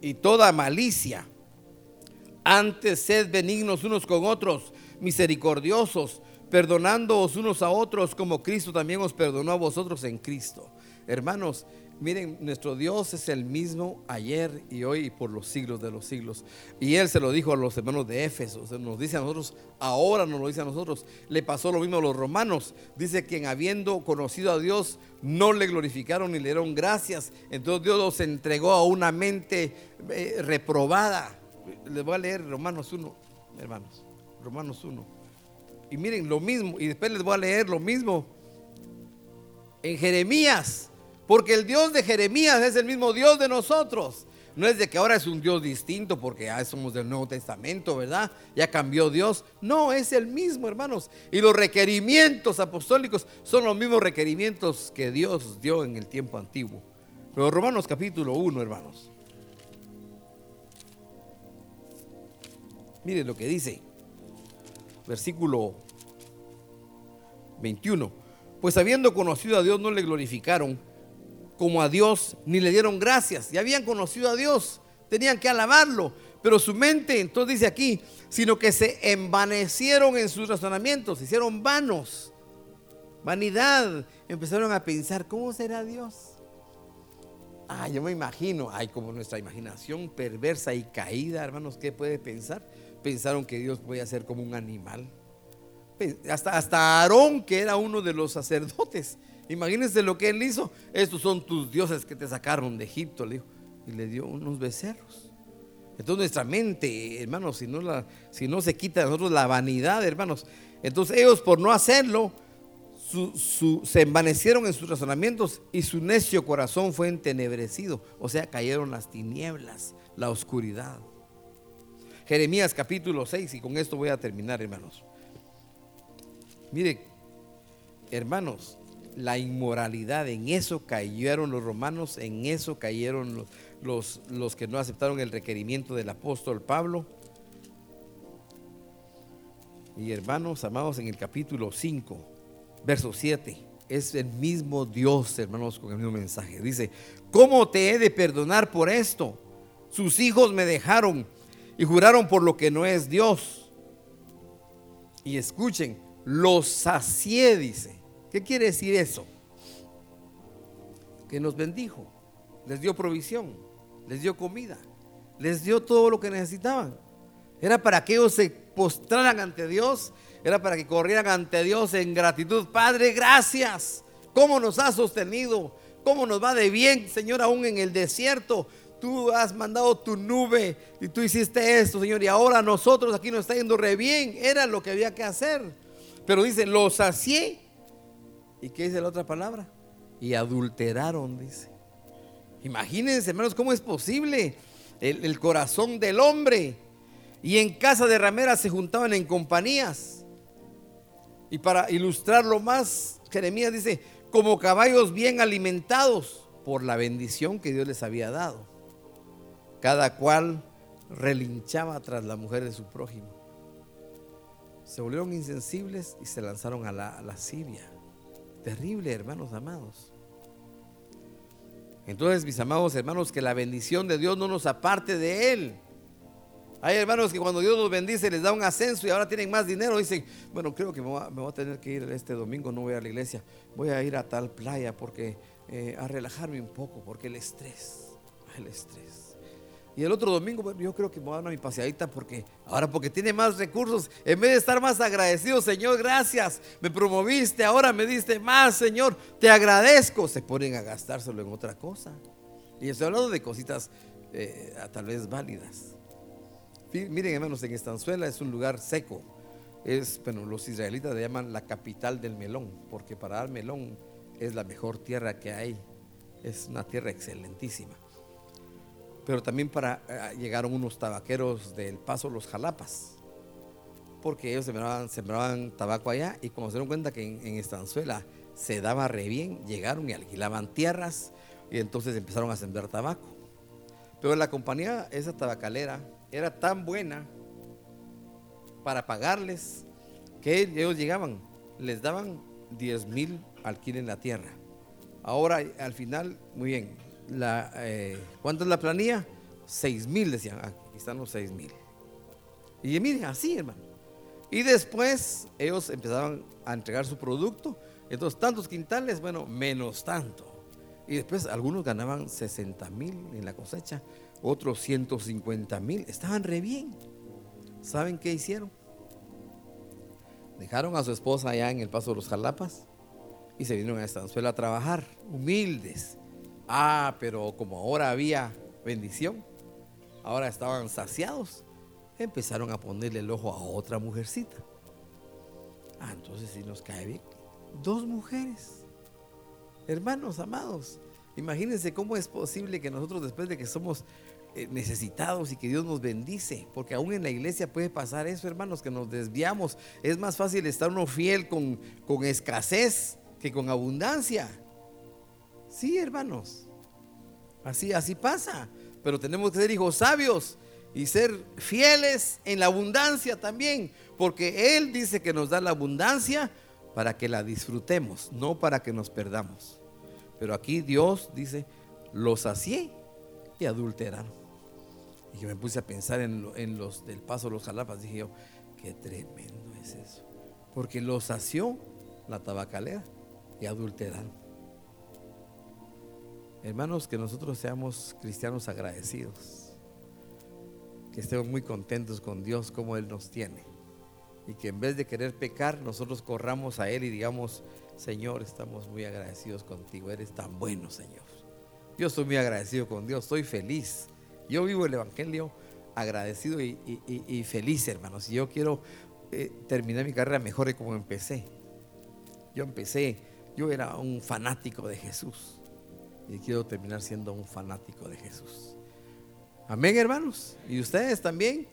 y toda malicia. Antes sed benignos unos con otros, misericordiosos, perdonándoos unos a otros como Cristo también os perdonó a vosotros en Cristo. Hermanos, Miren, nuestro Dios es el mismo ayer y hoy y por los siglos de los siglos. Y Él se lo dijo a los hermanos de Éfeso, se nos dice a nosotros, ahora nos lo dice a nosotros. Le pasó lo mismo a los romanos. Dice que habiendo conocido a Dios, no le glorificaron ni le dieron gracias. Entonces Dios los entregó a una mente eh, reprobada. Les voy a leer Romanos 1, hermanos. Romanos 1. Y miren lo mismo, y después les voy a leer lo mismo en Jeremías porque el Dios de Jeremías es el mismo Dios de nosotros. No es de que ahora es un Dios distinto porque ya somos del Nuevo Testamento, ¿verdad? Ya cambió Dios. No, es el mismo, hermanos. Y los requerimientos apostólicos son los mismos requerimientos que Dios dio en el tiempo antiguo. Pero Romanos capítulo 1, hermanos. Miren lo que dice. Versículo 21. Pues habiendo conocido a Dios no le glorificaron como a Dios, ni le dieron gracias. Ya habían conocido a Dios, tenían que alabarlo. Pero su mente, entonces dice aquí, sino que se envanecieron en sus razonamientos, se hicieron vanos. Vanidad. Empezaron a pensar, ¿cómo será Dios? Ah, yo me imagino, ay, como nuestra imaginación perversa y caída, hermanos, ¿qué puede pensar? Pensaron que Dios podía ser como un animal. Hasta, hasta Aarón, que era uno de los sacerdotes, Imagínense lo que él hizo. Estos son tus dioses que te sacaron de Egipto, le dijo. Y le dio unos becerros. Entonces nuestra mente, hermanos, si no, la, si no se quita de nosotros la vanidad, hermanos. Entonces ellos por no hacerlo, se envanecieron en sus razonamientos y su necio corazón fue entenebrecido. O sea, cayeron las tinieblas, la oscuridad. Jeremías capítulo 6, y con esto voy a terminar, hermanos. Mire, hermanos, la inmoralidad, en eso cayeron los romanos, en eso cayeron los, los, que no aceptaron el requerimiento del apóstol Pablo. Y hermanos amados, en el capítulo 5, verso 7, es el mismo Dios, hermanos, con el mismo mensaje. Dice, ¿cómo te he de perdonar por esto? Sus hijos me dejaron y juraron por lo que no es Dios. Y escuchen, los sacié, dice ¿Qué quiere decir eso? Que nos bendijo, les dio provisión, les dio comida, les dio todo lo que necesitaban. Era para que ellos se postraran ante Dios, era para que corrieran ante Dios en gratitud. Padre, gracias. ¿Cómo nos has sostenido? ¿Cómo nos va de bien, Señor, aún en el desierto? Tú has mandado tu nube y tú hiciste esto, Señor, y ahora nosotros aquí nos está yendo re bien. Era lo que había que hacer. Pero dice, los sacié ¿Y qué dice la otra palabra? Y adulteraron, dice. Imagínense, hermanos, cómo es posible el, corazón del hombre. Y en casa de rameras se juntaban en compañías. Y para ilustrarlo más, Jeremías dice, como caballos bien alimentados por la bendición que Dios les había dado. Cada cual relinchaba tras la mujer de su prójimo. Se volvieron insensibles y se lanzaron a la lascivia. Terrible, hermanos amados. Entonces, mis amados hermanos, que la bendición de Dios no nos aparte de Él. Hay hermanos que cuando Dios los bendice les da un ascenso y ahora tienen más dinero. Dicen, bueno, creo que me voy a, tener que ir este domingo, no voy a la iglesia. Voy a ir a tal playa porque eh, a relajarme un poco, porque el estrés, el estrés. Y el otro domingo, yo creo que me voy a dar mi paseadita porque ahora porque tiene más recursos, en vez de estar más agradecido, Señor, gracias, me promoviste, ahora me diste más, Señor, te agradezco. Se ponen a gastárselo en otra cosa. Y estoy hablando de cositas eh, tal vez válidas. Miren, hermanos, en Estanzuela es un lugar seco. Es, bueno, los israelitas le llaman la capital del melón, porque para dar melón es la mejor tierra que hay. Es una tierra excelentísima pero también para eh, llegaron unos tabaqueros del Paso Los Jalapas, porque ellos sembraban, tabaco allá y cuando se dieron cuenta que en, Estanzuela se daba re bien, llegaron y alquilaban tierras y entonces empezaron a sembrar tabaco. Pero la compañía, esa tabacalera, era tan buena para pagarles que ellos llegaban, les daban 10 mil alquilen la tierra. Ahora al final, muy bien, la, eh, ¿cuánto es la planilla? Seis mil decían, ah, aquí están los seis mil. Y miren, así hermano. Y después ellos empezaban a entregar su producto. Entonces, tantos quintales, bueno, menos tanto. Y después algunos ganaban 60 mil en la cosecha, otros 150 mil. Estaban re bien. ¿Saben qué hicieron? Dejaron a su esposa allá en el Paso de los Jalapas y se vinieron a Estanzuela a trabajar, humildes, Ah, pero como ahora había bendición, ahora estaban saciados, empezaron a ponerle el ojo a otra mujercita. Ah, entonces si nos cae bien. Dos mujeres. Hermanos amados, imagínense cómo es posible que nosotros después de que somos eh, necesitados y que Dios nos bendice, porque aún en la iglesia puede pasar eso, hermanos, que nos desviamos. Es más fácil estar uno fiel con, con escasez que con abundancia. Sí, hermanos. Así, así pasa. Pero tenemos que ser hijos sabios y ser fieles en la abundancia también. Porque Él dice que nos da la abundancia para que la disfrutemos, no para que nos perdamos. Pero aquí Dios dice, los sacié y adulteraron. Y yo me puse a pensar en, los del paso de los jalapas. Dije yo, qué tremendo es eso. Porque los sació la tabacalera y adulteraron. Hermanos, que nosotros seamos cristianos agradecidos, que estemos muy contentos con Dios como Él nos tiene y que en vez de querer pecar, nosotros corramos a Él y digamos, Señor, estamos muy agradecidos contigo, eres tan bueno, Señor. Yo estoy muy agradecido con Dios, estoy feliz. Yo vivo el Evangelio agradecido y, feliz, hermanos. Y yo quiero eh, terminar mi carrera mejor de como empecé. Yo empecé, yo era un fanático de Jesús y quiero terminar siendo un fanático de Jesús. Amén, hermanos. Y ustedes también.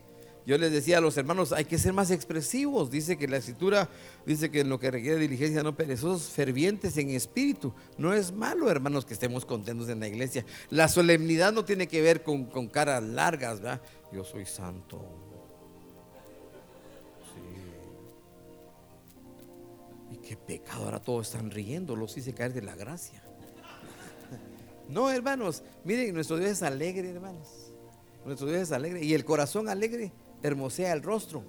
Yo les decía a los hermanos, hay que ser más expresivos. Dice que la escritura dice que en lo que requiere diligencia no perezosos, fervientes en espíritu. No es malo, hermanos, que estemos contentos en la iglesia. La solemnidad no tiene que ver con, caras largas, ¿verdad? Yo soy santo. Sí. Y qué pecado, ahora todos están riendo, los hice caer de la gracia. No, hermanos, miren, nuestro Dios es alegre, hermanos. Nuestro Dios es alegre. Y el corazón alegre hermosea el rostro.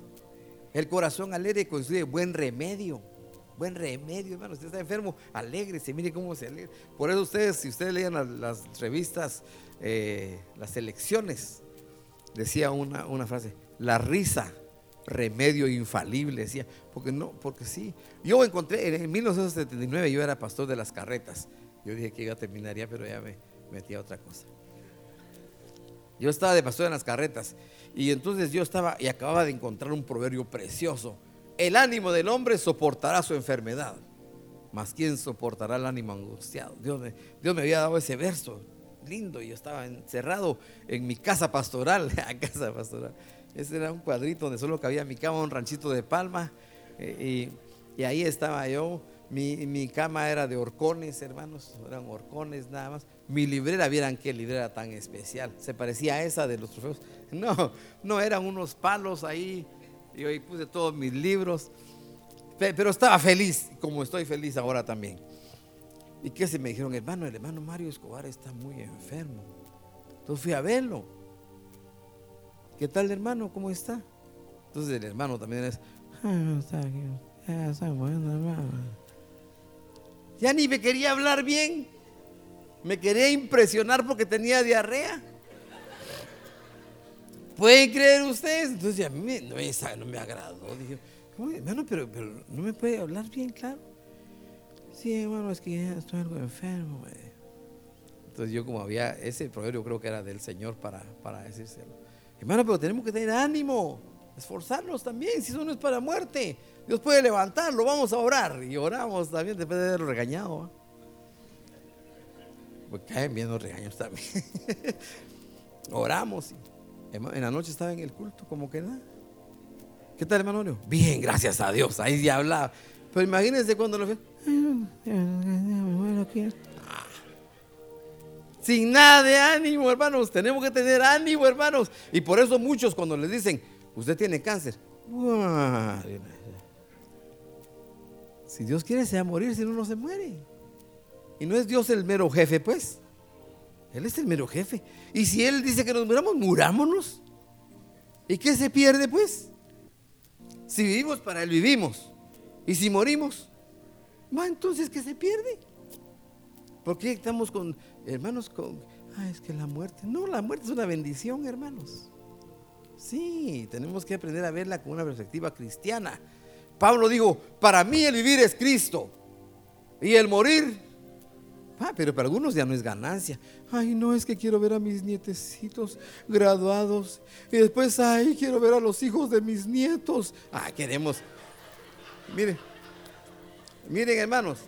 El corazón alegre construye buen remedio. Buen remedio, hermanos. Usted está enfermo, se Mire cómo se alegra. Por eso ustedes, si ustedes lean las, revistas, eh, las elecciones, decía una, una frase, la risa remedio infalible, decía, porque no, porque sí. Yo encontré, en 1979 yo era pastor de las carretas yo dije que iba a terminar pero ya me metí a otra cosa. Yo estaba de pastor en las carretas y entonces yo estaba y acababa de encontrar un proverbio precioso. El ánimo del hombre soportará su enfermedad, mas ¿quién soportará el ánimo angustiado? Dios me, Dios me había dado ese verso lindo y yo estaba encerrado en mi casa pastoral, casa pastoral. Ese era un cuadrito donde solo cabía mi cama, un ranchito de palma eh, y Y ahí estaba yo. Mi, mi cama era de horcones, hermanos. Eran horcones nada más. Mi librera, vieran qué librera tan especial. Se parecía a esa de los trofeos. No, no, eran unos palos ahí. Y ahí puse todos mis libros. Pero estaba feliz, como estoy feliz ahora también. ¿Y qué se me dijeron? Hermano, el hermano Mario Escobar está muy enfermo. Entonces fui a verlo. ¿Qué tal, hermano? ¿Cómo está? Entonces el hermano también es. Ya ni me quería hablar bien. Me quería impresionar porque tenía diarrea. ¿Pueden creer ustedes? Entonces a mí no, me agradó. Dije, hermano, pero, no me puede hablar bien, claro. Sí, hermano, es que estoy algo enfermo. Entonces yo como había, ese proverbio creo que era del Señor para, para decírselo. Hermano, pero tenemos que tener ánimo, esforzarnos también, si eso no es para muerte. Dios puede levantarlo, vamos a orar. Y oramos también después de haberlo regañado. Caen bien los regaños también. oramos. En la noche estaba en el culto, como que nada. ¿Qué tal, hermano? Bien, gracias a Dios. Ahí ya hablaba. Pero imagínense cuando lo fue. Sin nada de ánimo, hermanos. Tenemos que tener ánimo, hermanos. Y por eso muchos cuando les dicen, usted tiene cáncer. Si Dios quiere, se va a morir, si no, no se muere. Y no es Dios el mero jefe, pues. Él es el mero jefe. Y si Él dice que nos muramos, murámonos. ¿Y qué se pierde, pues? Si vivimos, para Él vivimos. Y si morimos, va entonces que se pierde. Porque estamos con, hermanos, con, ah, es que la muerte, no, la muerte es una bendición, hermanos. Sí, tenemos que aprender a verla con una perspectiva cristiana. Pablo dijo, para mí el vivir es Cristo y el morir, ah, pero para algunos ya no es ganancia. Ay, no, es que quiero ver a mis nietecitos graduados y después, ay, quiero ver a los hijos de mis nietos. Ah, queremos. Miren, miren hermanos,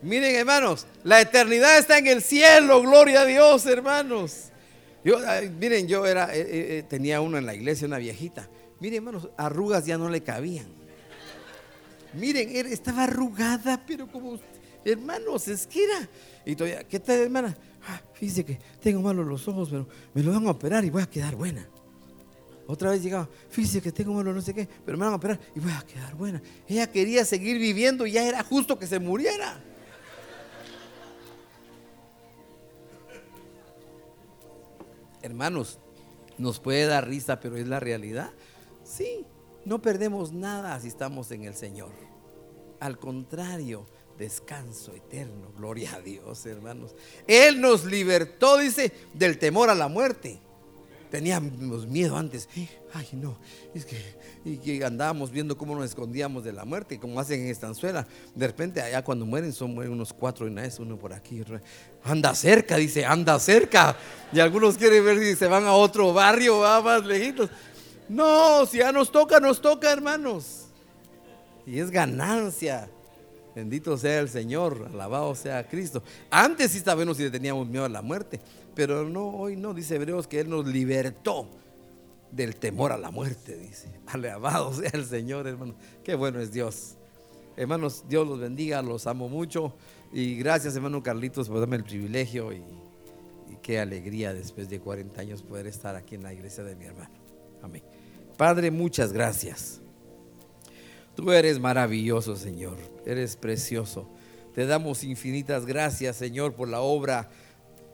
Miren, hermanos, la eternidad está en el cielo, gloria a Dios, hermanos. Yo, miren, yo era, eh, eh, eh, tenía uno en la iglesia, una viejita. Miren, hermanos, arrugas ya no le cabían. Miren, estaba arrugada, pero como, hermanos, es que era. Y todavía, ¿qué tal, hermana? Ah, fíjese que tengo malos los ojos, pero me lo van a operar y voy a quedar buena. Otra vez llegaba, fíjese que tengo malos no sé qué, pero me van a operar y voy a quedar buena. Ella quería seguir viviendo y ya era justo que se muriera. hermanos, nos puede dar risa, pero es la realidad. Sí, no perdemos nada si estamos en el Señor. Al contrario, descanso eterno, gloria a Dios, hermanos. Él nos libertó, dice, del temor a la muerte. Teníamos miedo antes. Ay, no, es que, y que andábamos viendo cómo nos escondíamos de la muerte, como hacen en Estanzuela. De repente, allá cuando mueren, son unos cuatro y una vez, uno por aquí. Anda cerca, dice, anda cerca. Y algunos quieren ver si se van a otro barrio, va más lejitos. No, si ya nos toca, nos toca, hermanos. Y es ganancia. Bendito sea el Señor, alabado sea Cristo. Antes sí sabemos si teníamos miedo a la muerte, pero no, hoy no, dice Hebreos que Él nos libertó del temor a la muerte, dice. Alabado sea el Señor, hermano. Qué bueno es Dios. Hermanos, Dios los bendiga, los amo mucho. Y gracias, hermano Carlitos, por darme el privilegio y, y qué alegría después de 40 años poder estar aquí en la iglesia de mi hermano. Amén. Padre, muchas gracias. Tú eres maravilloso, Señor. Eres precioso. Te damos infinitas gracias, Señor, por la obra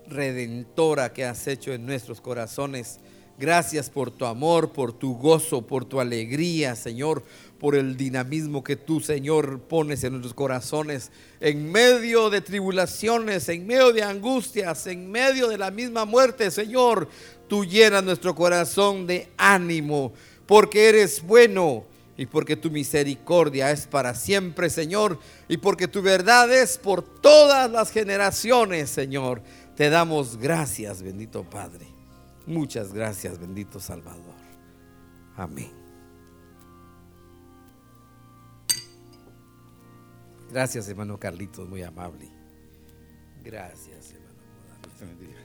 redentora que has hecho en nuestros corazones. Gracias por tu amor, por tu gozo, por tu alegría, Señor, por el dinamismo que tú, Señor, pones en nuestros corazones. En medio de tribulaciones, en medio de angustias, en medio de la misma muerte, Señor, tú llenas nuestro corazón de ánimo, porque eres bueno y porque tu misericordia es para siempre, Señor, y porque tu verdad es por todas las generaciones, Señor. Te damos gracias, bendito Padre. Muchas gracias, bendito Salvador. Amén. Gracias, hermano Carlitos, muy amable. Gracias, hermano.